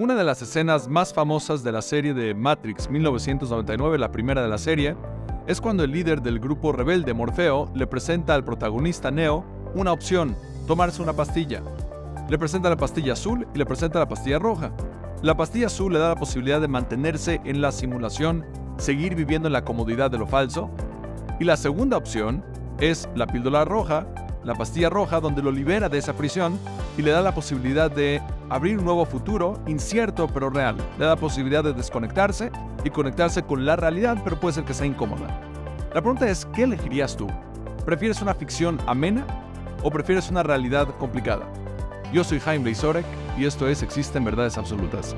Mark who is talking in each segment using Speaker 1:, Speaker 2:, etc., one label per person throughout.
Speaker 1: Una de las escenas más famosas de la serie de Matrix 1999, la primera de la serie, es cuando el líder del grupo rebelde Morfeo le presenta al protagonista Neo una opción, tomarse una pastilla. Le presenta la pastilla azul y le presenta la pastilla roja. La pastilla azul le da la posibilidad de mantenerse en la simulación, seguir viviendo en la comodidad de lo falso. Y la segunda opción es la píldora roja, la pastilla roja, donde lo libera de esa prisión y le da la posibilidad de abrir un nuevo futuro, incierto pero real. Le da posibilidad de desconectarse y conectarse con la realidad, pero puede ser que sea incómoda. La pregunta es, ¿qué elegirías tú? ¿Prefieres una ficción amena o prefieres una realidad complicada? Yo soy Jaime Leisorek y esto es Existen Verdades Absolutas.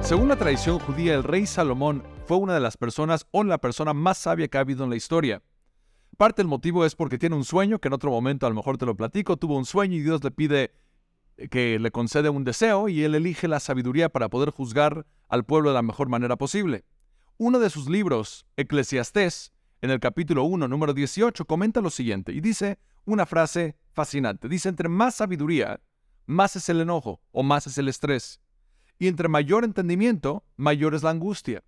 Speaker 1: Según la tradición judía, el rey Salomón fue una de las personas o la persona más sabia que ha habido en la historia. Parte del motivo es porque tiene un sueño, que en otro momento a lo mejor te lo platico, tuvo un sueño y Dios le pide que le concede un deseo y él elige la sabiduría para poder juzgar al pueblo de la mejor manera posible. Uno de sus libros, Eclesiastés, en el capítulo 1, número 18, comenta lo siguiente y dice una frase fascinante. Dice, entre más sabiduría, más es el enojo o más es el estrés. Y entre mayor entendimiento, mayor es la angustia.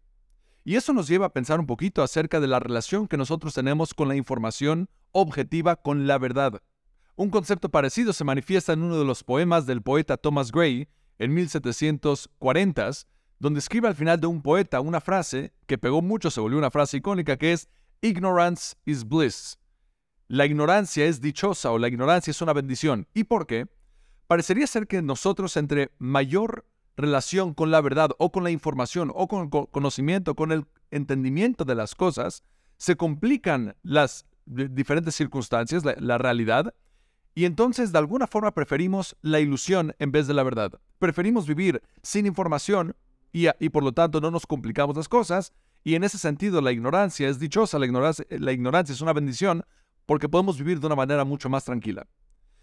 Speaker 1: Y eso nos lleva a pensar un poquito acerca de la relación que nosotros tenemos con la información objetiva, con la verdad. Un concepto parecido se manifiesta en uno de los poemas del poeta Thomas Gray en 1740, donde escribe al final de un poeta una frase que pegó mucho, se volvió una frase icónica, que es Ignorance is bliss. La ignorancia es dichosa o la ignorancia es una bendición. ¿Y por qué? Parecería ser que nosotros entre mayor relación con la verdad o con la información o con el conocimiento, con el entendimiento de las cosas, se complican las diferentes circunstancias, la, realidad, y entonces de alguna forma preferimos la ilusión en vez de la verdad. Preferimos vivir sin información y, y por lo tanto no nos complicamos las cosas, y en ese sentido la ignorancia es dichosa, la ignorancia, la ignorancia es una bendición porque podemos vivir de una manera mucho más tranquila.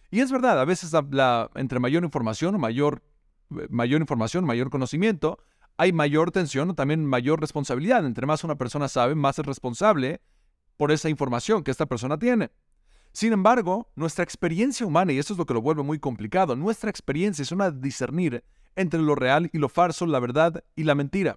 Speaker 1: Y es verdad, a veces la, entre mayor información o mayor mayor información, mayor conocimiento, hay mayor tensión o también mayor responsabilidad. Entre más una persona sabe, más es responsable por esa información que esta persona tiene. Sin embargo, nuestra experiencia humana, y eso es lo que lo vuelve muy complicado, nuestra experiencia es una discernir entre lo real y lo falso, la verdad y la mentira.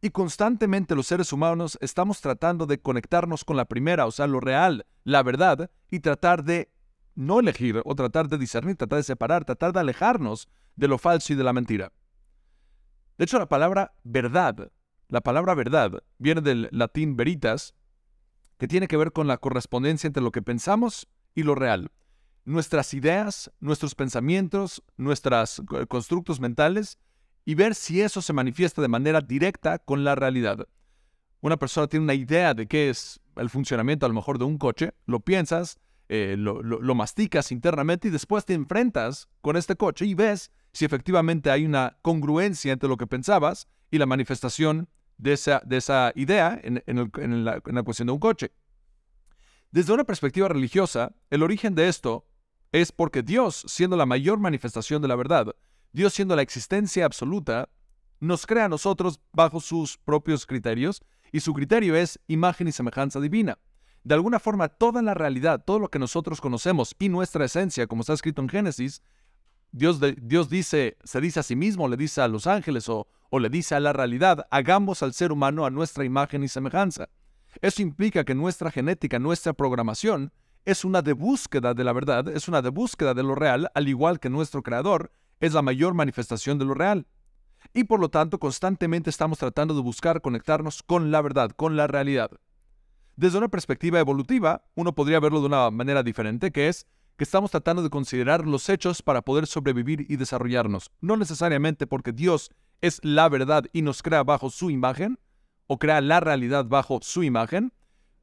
Speaker 1: Y constantemente los seres humanos estamos tratando de conectarnos con la primera, o sea, lo real, la verdad, y tratar de no elegir o tratar de discernir, tratar de separar, tratar de alejarnos de lo falso y de la mentira. De hecho, la palabra verdad, la palabra verdad viene del latín veritas, que tiene que ver con la correspondencia entre lo que pensamos y lo real. Nuestras ideas, nuestros pensamientos, nuestros constructos mentales y ver si eso se manifiesta de manera directa con la realidad. Una persona tiene una idea de qué es el funcionamiento a lo mejor de un coche, lo piensas, eh, lo, masticas internamente y después te enfrentas con este coche y ves si efectivamente hay una congruencia entre lo que pensabas y la manifestación de esa, de esa idea en, la, en la cuestión de un coche. Desde una perspectiva religiosa, el origen de esto es porque Dios, siendo la mayor manifestación de la verdad, Dios siendo la existencia absoluta, nos crea a nosotros bajo sus propios criterios y su criterio es imagen y semejanza divina. De alguna forma, toda la realidad, todo lo que nosotros conocemos y nuestra esencia, como está escrito en Génesis, Dios, Dios dice, se dice a sí mismo, le dice a los ángeles o, o le dice a la realidad, hagamos al ser humano a nuestra imagen y semejanza. Eso implica que nuestra genética, nuestra programación, es una de búsqueda de la verdad, es una de búsqueda de lo real, al igual que nuestro creador es la mayor manifestación de lo real. Y por lo tanto, constantemente estamos tratando de buscar conectarnos con la verdad, con la realidad. Desde una perspectiva evolutiva, uno podría verlo de una manera diferente, que es que estamos tratando de considerar los hechos para poder sobrevivir y desarrollarnos. No necesariamente porque Dios es la verdad y nos crea bajo su imagen, o crea la realidad bajo su imagen,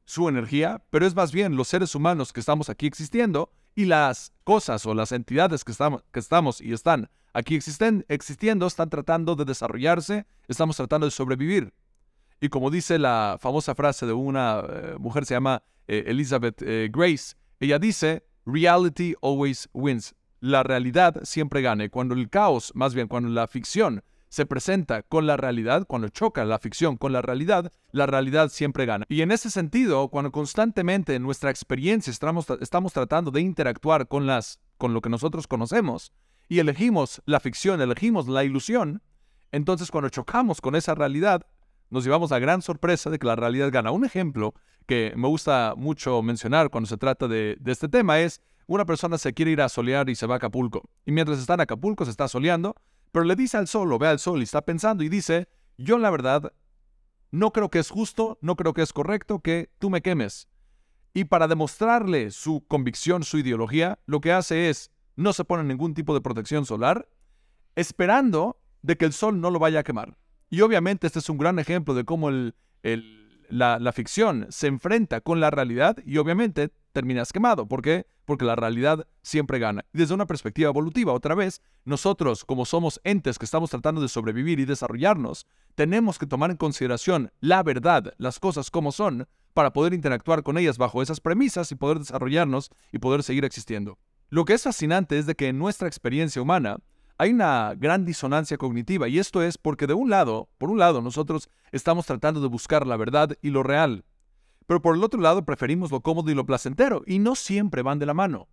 Speaker 1: su energía, pero es más bien los seres humanos que estamos aquí existiendo y las cosas o las entidades que estamos, y están aquí existen, existiendo están tratando de desarrollarse, estamos tratando de sobrevivir. Y como dice la famosa frase de una eh, mujer, se llama eh, Elizabeth eh, Grace, ella dice, reality always wins. La realidad siempre gana. Cuando el caos, más bien cuando la ficción se presenta con la realidad, cuando choca la ficción con la realidad, la realidad siempre gana. Y en ese sentido, cuando constantemente en nuestra experiencia estamos, estamos tratando de interactuar con las con lo que nosotros conocemos y elegimos la ficción, elegimos la ilusión, entonces cuando chocamos con esa realidad, nos llevamos la gran sorpresa de que la realidad gana. Un ejemplo que me gusta mucho mencionar cuando se trata de, este tema es una persona se quiere ir a solear y se va a Acapulco. Y mientras está en Acapulco se está soleando, pero le dice al sol, o ve al sol y está pensando y dice, yo la verdad no creo que es justo, no creo que es correcto que tú me quemes. Y para demostrarle su convicción, su ideología, lo que hace es no se pone ningún tipo de protección solar, esperando de que el sol no lo vaya a quemar. Y obviamente este es un gran ejemplo de cómo el, la, ficción se enfrenta con la realidad y obviamente terminas quemado. ¿Por qué? Porque la realidad siempre gana. Y desde una perspectiva evolutiva, otra vez, nosotros como somos entes que estamos tratando de sobrevivir y desarrollarnos, tenemos que tomar en consideración la verdad, las cosas como son, para poder interactuar con ellas bajo esas premisas y poder desarrollarnos y poder seguir existiendo. Lo que es fascinante es de que en nuestra experiencia humana hay una gran disonancia cognitiva y esto es porque de un lado, por un lado, nosotros estamos tratando de buscar la verdad y lo real, pero por el otro lado preferimos lo cómodo y lo placentero y no siempre van de la mano.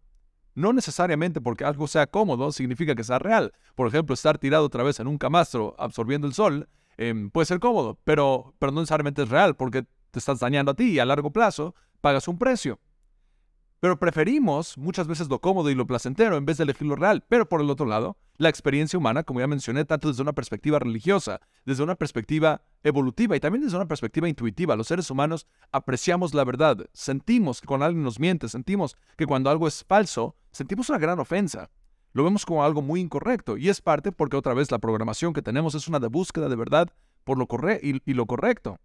Speaker 1: No necesariamente porque algo sea cómodo significa que sea real. Por ejemplo, estar tirado otra vez en un camastro absorbiendo el sol em, puede ser cómodo, pero, pero no necesariamente es real porque te estás dañando a ti y a largo plazo pagas un precio. Pero preferimos muchas veces lo cómodo y lo placentero en vez de elegir lo real. Pero por el otro lado, la experiencia humana, como ya mencioné, tanto desde una perspectiva religiosa, desde una perspectiva evolutiva y también desde una perspectiva intuitiva, los seres humanos apreciamos la verdad, sentimos que cuando alguien nos miente, sentimos que cuando algo es falso, sentimos una gran ofensa. Lo vemos como algo muy incorrecto y es parte porque otra vez la programación que tenemos es una de búsqueda de verdad por lo y, y lo correcto.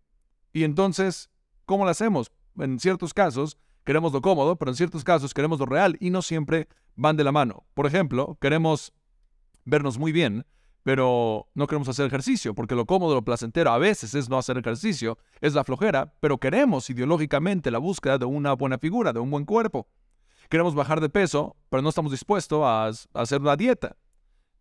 Speaker 1: Y entonces, ¿cómo lo hacemos? En ciertos casos, queremos lo cómodo, pero en ciertos casos queremos lo real y no siempre van de la mano. Por ejemplo, queremos vernos muy bien, pero no queremos hacer ejercicio, porque lo cómodo, lo placentero a veces es no hacer ejercicio, es la flojera, pero queremos ideológicamente la búsqueda de una buena figura, de un buen cuerpo. Queremos bajar de peso, pero no estamos dispuestos a, hacer una dieta.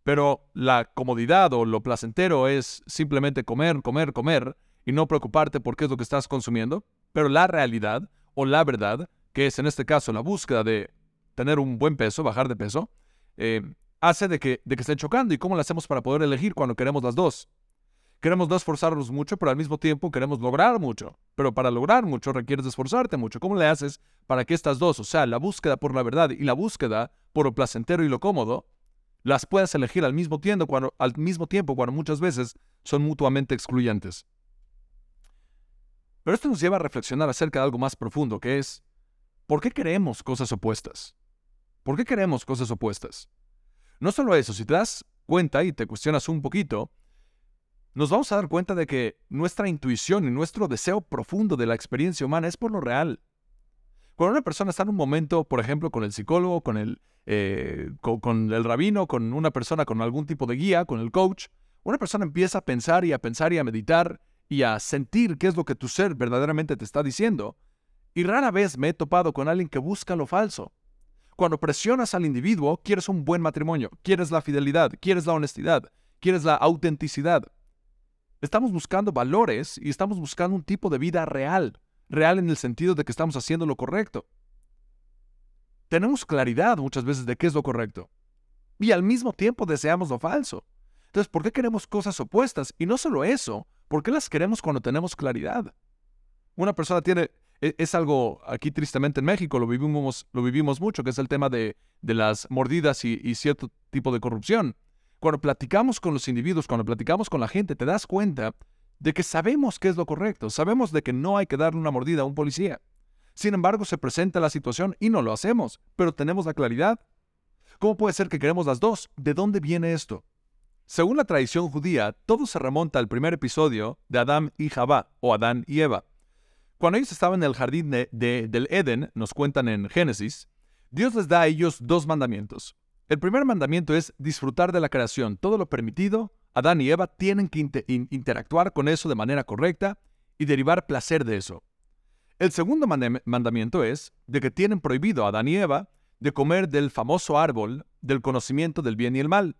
Speaker 1: Pero la comodidad o lo placentero es simplemente comer, comer, comer y no preocuparte por qué es lo que estás consumiendo. Pero la realidad o la verdad que es en este caso la búsqueda de tener un buen peso, bajar de peso, eh, hace de que, de que estén chocando. ¿Y cómo lo hacemos para poder elegir cuando queremos las dos? Queremos no esforzarnos mucho, pero al mismo tiempo queremos lograr mucho. Pero para lograr mucho requieres esforzarte mucho. ¿Cómo le haces para que estas dos, o sea, la búsqueda por la verdad y la búsqueda por lo placentero y lo cómodo, las puedas elegir al mismo tiempo cuando, al mismo tiempo, cuando muchas veces son mutuamente excluyentes? Pero esto nos lleva a reflexionar acerca de algo más profundo, que es, ¿Por qué queremos cosas opuestas? ¿Por qué queremos cosas opuestas? No solo eso, si te das cuenta y te cuestionas un poquito, nos vamos a dar cuenta de que nuestra intuición y nuestro deseo profundo de la experiencia humana es por lo real. Cuando una persona está en un momento, por ejemplo, con el psicólogo, con el, eh, con el rabino, con una persona con algún tipo de guía, con el coach, una persona empieza a pensar y a pensar y a meditar y a sentir qué es lo que tu ser verdaderamente te está diciendo. Y rara vez me he topado con alguien que busca lo falso. Cuando presionas al individuo, quieres un buen matrimonio, quieres la fidelidad, quieres la honestidad, quieres la autenticidad. Estamos buscando valores y estamos buscando un tipo de vida real, real en el sentido de que estamos haciendo lo correcto. Tenemos claridad muchas veces de qué es lo correcto y al mismo tiempo deseamos lo falso. Entonces, ¿por qué queremos cosas opuestas? Y no solo eso, ¿por qué las queremos cuando tenemos claridad? Una persona tiene e, es, algo aquí tristemente en México, lo vivimos, lo vivimos mucho, que es el tema de, las mordidas y, cierto tipo de corrupción. Cuando platicamos con los individuos, cuando platicamos con la gente, te das cuenta de que sabemos qué es lo correcto, sabemos de que no hay que darle una mordida a un policía. Sin embargo, se presenta la situación y no lo hacemos, pero tenemos la claridad. ¿Cómo puede ser que queremos las dos? ¿De dónde viene esto? Según la tradición judía, todo se remonta al primer episodio de Adán y Jabá, o Adán y Eva. Cuando ellos estaban en el jardín de, del Edén, nos cuentan en Génesis, Dios les da a ellos dos mandamientos. El primer mandamiento es disfrutar de la creación. Todo lo permitido, Adán y Eva tienen que interactuar con eso de manera correcta y derivar placer de eso. El segundo mandamiento es de que tienen prohibido a Adán y Eva de comer del famoso árbol del conocimiento del bien y el mal.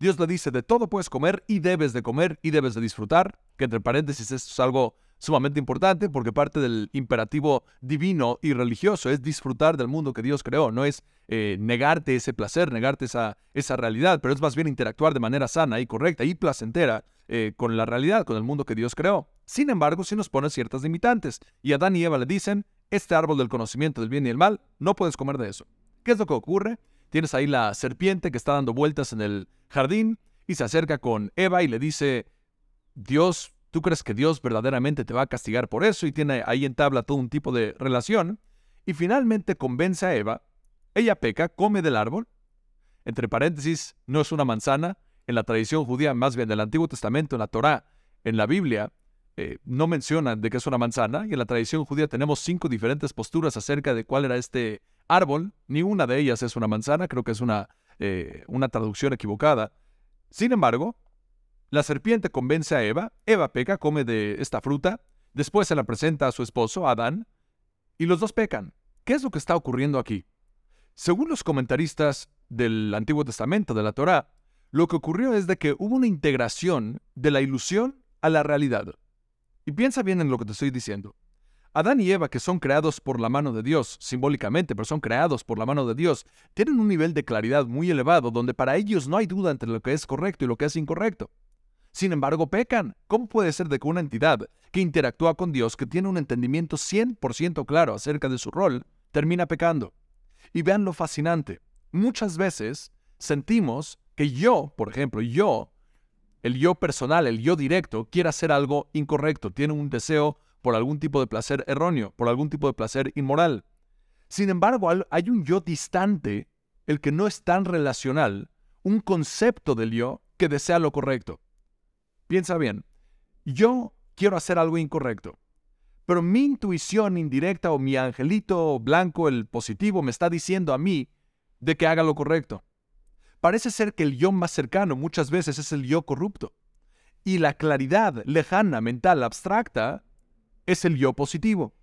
Speaker 1: Dios le dice, de todo puedes comer y debes de comer y debes de disfrutar, que entre paréntesis esto es algo sumamente importante porque parte del imperativo divino y religioso es disfrutar del mundo que Dios creó, no es eh, negarte ese placer, negarte esa, esa realidad, pero es más bien interactuar de manera sana y correcta y placentera eh, con la realidad, con el mundo que Dios creó. Sin embargo, sí nos pone ciertas limitantes y Adán y Eva le dicen, este árbol del conocimiento del bien y el mal, no puedes comer de eso. ¿Qué es lo que ocurre? Tienes ahí la serpiente que está dando vueltas en el jardín y se acerca con Eva y le dice, Dios ¿Tú crees que Dios verdaderamente te va a castigar por eso? Y tiene ahí en tabla todo un tipo de relación. Y finalmente convence a Eva. Ella peca, come del árbol. Entre paréntesis, no es una manzana. En la tradición judía, más bien del Antiguo Testamento, en la Torá, en la Biblia, eh, no mencionan de que es una manzana. Y en la tradición judía tenemos cinco diferentes posturas acerca de cuál era este árbol. Ni una de ellas es una manzana. Creo que es una, eh, una traducción equivocada. Sin embargo, la serpiente convence a Eva, Eva peca, come de esta fruta, después se la presenta a su esposo, Adán, y los dos pecan. ¿Qué es lo que está ocurriendo aquí? Según los comentaristas del Antiguo Testamento, de la Torá, lo que ocurrió es de que hubo una integración de la ilusión a la realidad. Y piensa bien en lo que te estoy diciendo. Adán y Eva, que son creados por la mano de Dios, simbólicamente, pero son creados por la mano de Dios, tienen un nivel de claridad muy elevado donde para ellos no hay duda entre lo que es correcto y lo que es incorrecto. Sin embargo, pecan. ¿Cómo puede ser de que una entidad que interactúa con Dios, que tiene un entendimiento 100% claro acerca de su rol, termina pecando? Y vean lo fascinante. Muchas veces sentimos que yo, por ejemplo, yo, el yo personal, el yo directo, quiere hacer algo incorrecto, tiene un deseo por algún tipo de placer erróneo, por algún tipo de placer inmoral. Sin embargo, hay un yo distante, el que no es tan relacional, un concepto del yo que desea lo correcto. Piensa bien, yo quiero hacer algo incorrecto, pero mi intuición indirecta o mi angelito blanco, el positivo, me está diciendo a mí de que haga lo correcto. Parece ser que el yo más cercano muchas veces es el yo corrupto. Y la claridad lejana, mental, abstracta, es el yo positivo.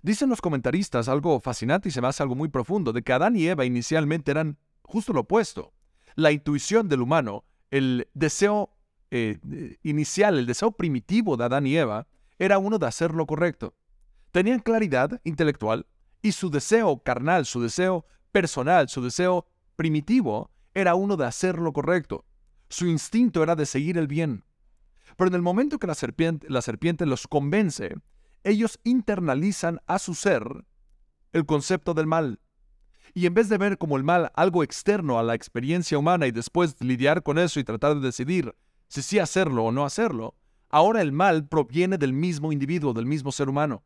Speaker 1: Dicen los comentaristas algo fascinante y se me hace algo muy profundo, de que Adán y Eva inicialmente eran justo lo opuesto. La intuición del humano, el deseo eh, inicial, el deseo primitivo de Adán y Eva, era uno de hacer lo correcto. Tenían claridad intelectual y su deseo carnal, su deseo personal, su deseo primitivo, era uno de hacer lo correcto. Su instinto era de seguir el bien. Pero en el momento que la serpiente los convence, ellos internalizan a su ser el concepto del mal. Y en vez de ver como el mal algo externo a la experiencia humana y después lidiar con eso y tratar de decidir si sí hacerlo o no hacerlo, ahora el mal proviene del mismo individuo, del mismo ser humano.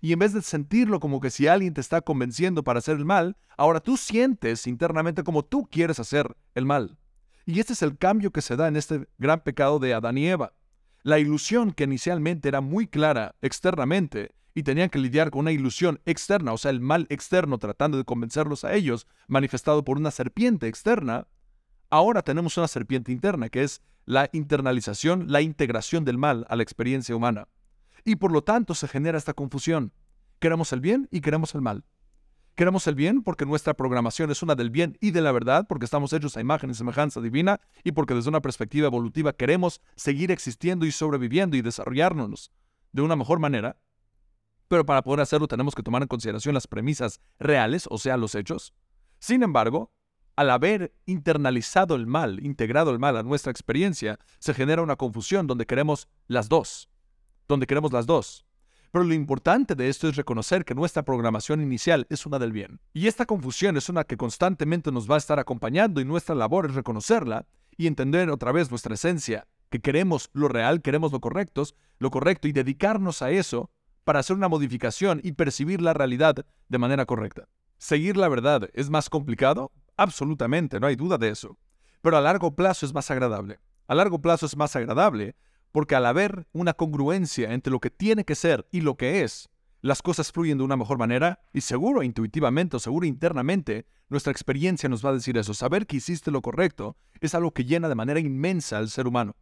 Speaker 1: Y en vez de sentirlo como que si alguien te está convenciendo para hacer el mal, ahora tú sientes internamente como tú quieres hacer el mal. Y este es el cambio que se da en este gran pecado de Adán y Eva. La ilusión que inicialmente era muy clara externamente y tenían que lidiar con una ilusión externa, o sea, el mal externo tratando de convencerlos a ellos, manifestado por una serpiente externa, ahora tenemos una serpiente interna que es la internalización, la integración del mal a la experiencia humana. Y por lo tanto se genera esta confusión. Queremos el bien y queremos el mal. Queremos el bien porque nuestra programación es una del bien y de la verdad, porque estamos hechos a imagen y semejanza divina y porque desde una perspectiva evolutiva queremos seguir existiendo y sobreviviendo y desarrollarnos de una mejor manera. Pero para poder hacerlo tenemos que tomar en consideración las premisas reales, o sea, los hechos. Sin embargo, al haber internalizado el mal, integrado el mal a nuestra experiencia, se genera una confusión donde queremos las dos, donde queremos las dos. Pero lo importante de esto es reconocer que nuestra programación inicial es una del bien. Y esta confusión es una que constantemente nos va a estar acompañando y nuestra labor es reconocerla y entender otra vez nuestra esencia, que queremos lo real, queremos lo correcto, lo correcto y dedicarnos a eso para hacer una modificación y percibir la realidad de manera correcta. ¿Seguir la verdad es más complicado? Absolutamente, no hay duda de eso. Pero a largo plazo es más agradable. A largo plazo es más agradable porque al haber una congruencia entre lo que tiene que ser y lo que es, las cosas fluyen de una mejor manera y seguro intuitivamente o seguro internamente nuestra experiencia nos va a decir eso. Saber que hiciste lo correcto es algo que llena de manera inmensa al ser humano.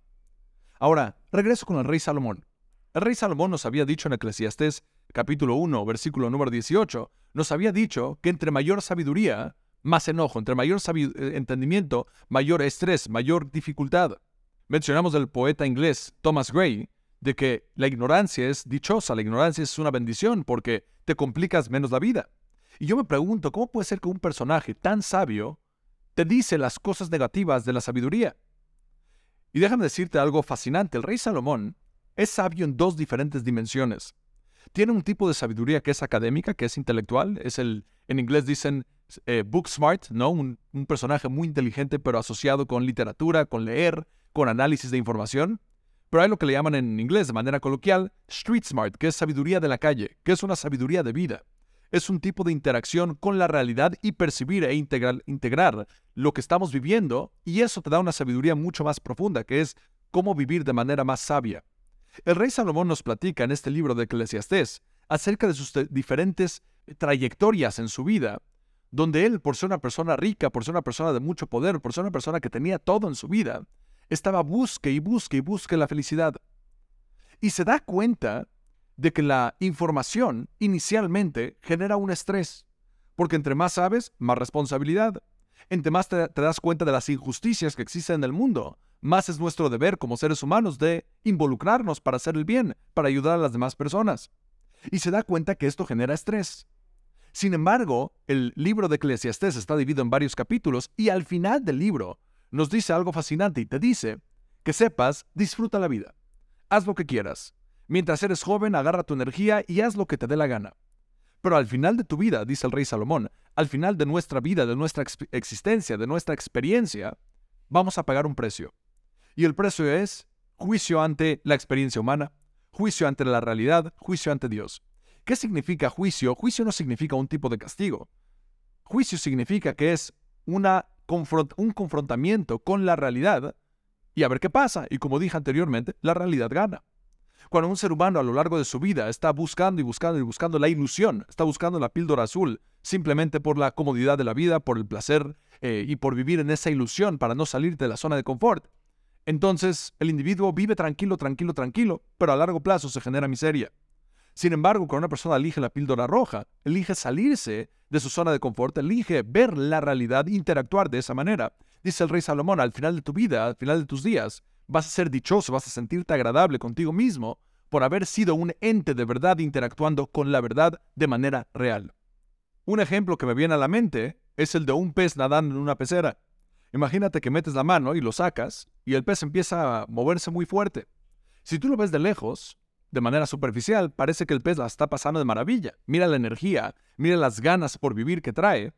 Speaker 1: Ahora, regreso con el rey Salomón. El rey Salomón nos había dicho en Eclesiastés capítulo 1, versículo número 18, nos había dicho que entre mayor sabiduría, más enojo, entre mayor eh, entendimiento, mayor estrés, mayor dificultad. Mencionamos del poeta inglés Thomas Gray, de que la ignorancia es dichosa, la ignorancia es una bendición porque te complicas menos la vida. Y yo me pregunto, ¿cómo puede ser que un personaje tan sabio te dice las cosas negativas de la sabiduría? Y déjame decirte algo fascinante, el rey Salomón es sabio en dos diferentes dimensiones. Tiene un tipo de sabiduría que es académica, que es intelectual, es el, en inglés dicen eh, book smart, ¿no? Un, un personaje muy inteligente pero asociado con literatura, con leer, con análisis de información. Pero hay lo que le llaman en inglés de manera coloquial street smart, que es sabiduría de la calle, que es una sabiduría de vida. Es un tipo de interacción con la realidad y percibir e integrar, integrar lo que estamos viviendo, y eso te da una sabiduría mucho más profunda, que es cómo vivir de manera más sabia. El rey Salomón nos platica en este libro de Eclesiastés acerca de sus diferentes trayectorias en su vida, donde él, por ser una persona rica, por ser una persona de mucho poder, por ser una persona que tenía todo en su vida, estaba busque y busque y busque la felicidad. Y se da cuenta de que la información inicialmente genera un estrés, porque entre más sabes, más responsabilidad. Entre más te, te, das cuenta de las injusticias que existen en el mundo, más es nuestro deber como seres humanos de involucrarnos para hacer el bien, para ayudar a las demás personas. Y se da cuenta que esto genera estrés. Sin embargo, el libro de Eclesiastés está dividido en varios capítulos y al final del libro nos dice algo fascinante y te dice que sepas, disfruta la vida. Haz lo que quieras. Mientras eres joven, agarra tu energía y haz lo que te dé la gana. Pero al final de tu vida, dice el rey Salomón, al final de nuestra vida, de nuestra existencia, de nuestra experiencia, vamos a pagar un precio. Y el precio es juicio ante la experiencia humana, juicio ante la realidad, juicio ante Dios. ¿Qué significa juicio? Juicio no significa un tipo de castigo. Juicio significa que es un confrontamiento con la realidad y a ver qué pasa. Y como dije anteriormente, la realidad gana. Cuando un ser humano a lo largo de su vida está buscando y buscando y buscando la ilusión, está buscando la píldora azul, simplemente por la comodidad de la vida, por el placer eh, y por vivir en esa ilusión para no salir de la zona de confort, entonces el individuo vive tranquilo, tranquilo, tranquilo, pero a largo plazo se genera miseria. Sin embargo, cuando una persona elige la píldora roja, elige salirse de su zona de confort, elige ver la realidad, interactuar de esa manera. Dice el rey Salomón, al final de tu vida, al final de tus días, vas a ser dichoso, vas a sentirte agradable contigo mismo por haber sido un ente de verdad interactuando con la verdad de manera real. Un ejemplo que me viene a la mente es el de un pez nadando en una pecera. Imagínate que metes la mano y lo sacas y el pez empieza a moverse muy fuerte. Si tú lo ves de lejos, de manera superficial, parece que el pez la está pasando de maravilla. Mira la energía, mira las ganas por vivir que trae.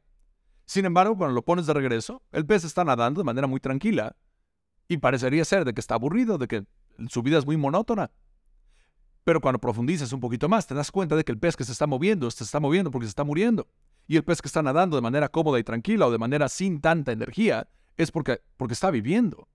Speaker 1: Sin embargo, cuando lo pones de regreso, el pez está nadando de manera muy tranquila y parecería ser de que está aburrido, de que su vida es muy monótona. Pero cuando profundizas un poquito más, te das cuenta de que el pez que se está moviendo se está moviendo porque se está muriendo. Y el pez que está nadando de manera cómoda y tranquila o de manera sin tanta energía es porque, porque está viviendo.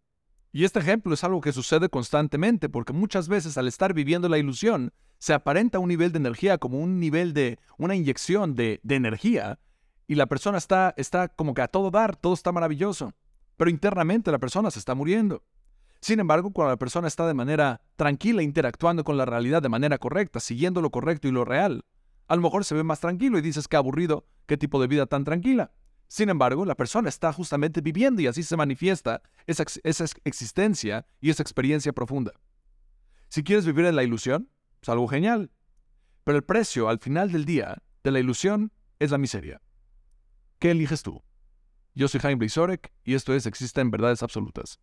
Speaker 1: Y este ejemplo es algo que sucede constantemente porque muchas veces al estar viviendo la ilusión se aparenta un nivel de energía como un nivel de una inyección de, energía y la persona está, está como que a todo dar, todo está maravilloso, pero internamente la persona se está muriendo. Sin embargo, cuando la persona está de manera tranquila interactuando con la realidad de manera correcta, siguiendo lo correcto y lo real, a lo mejor se ve más tranquilo y dices que aburrido, qué tipo de vida tan tranquila. Sin embargo, la persona está justamente viviendo y así se manifiesta esa, esa existencia y esa experiencia profunda. Si quieres vivir en la ilusión, es algo genial. Pero el precio al final del día de la ilusión es la miseria. ¿Qué eliges tú? Yo soy Jaime Blizorek y esto es Existen Verdades Absolutas.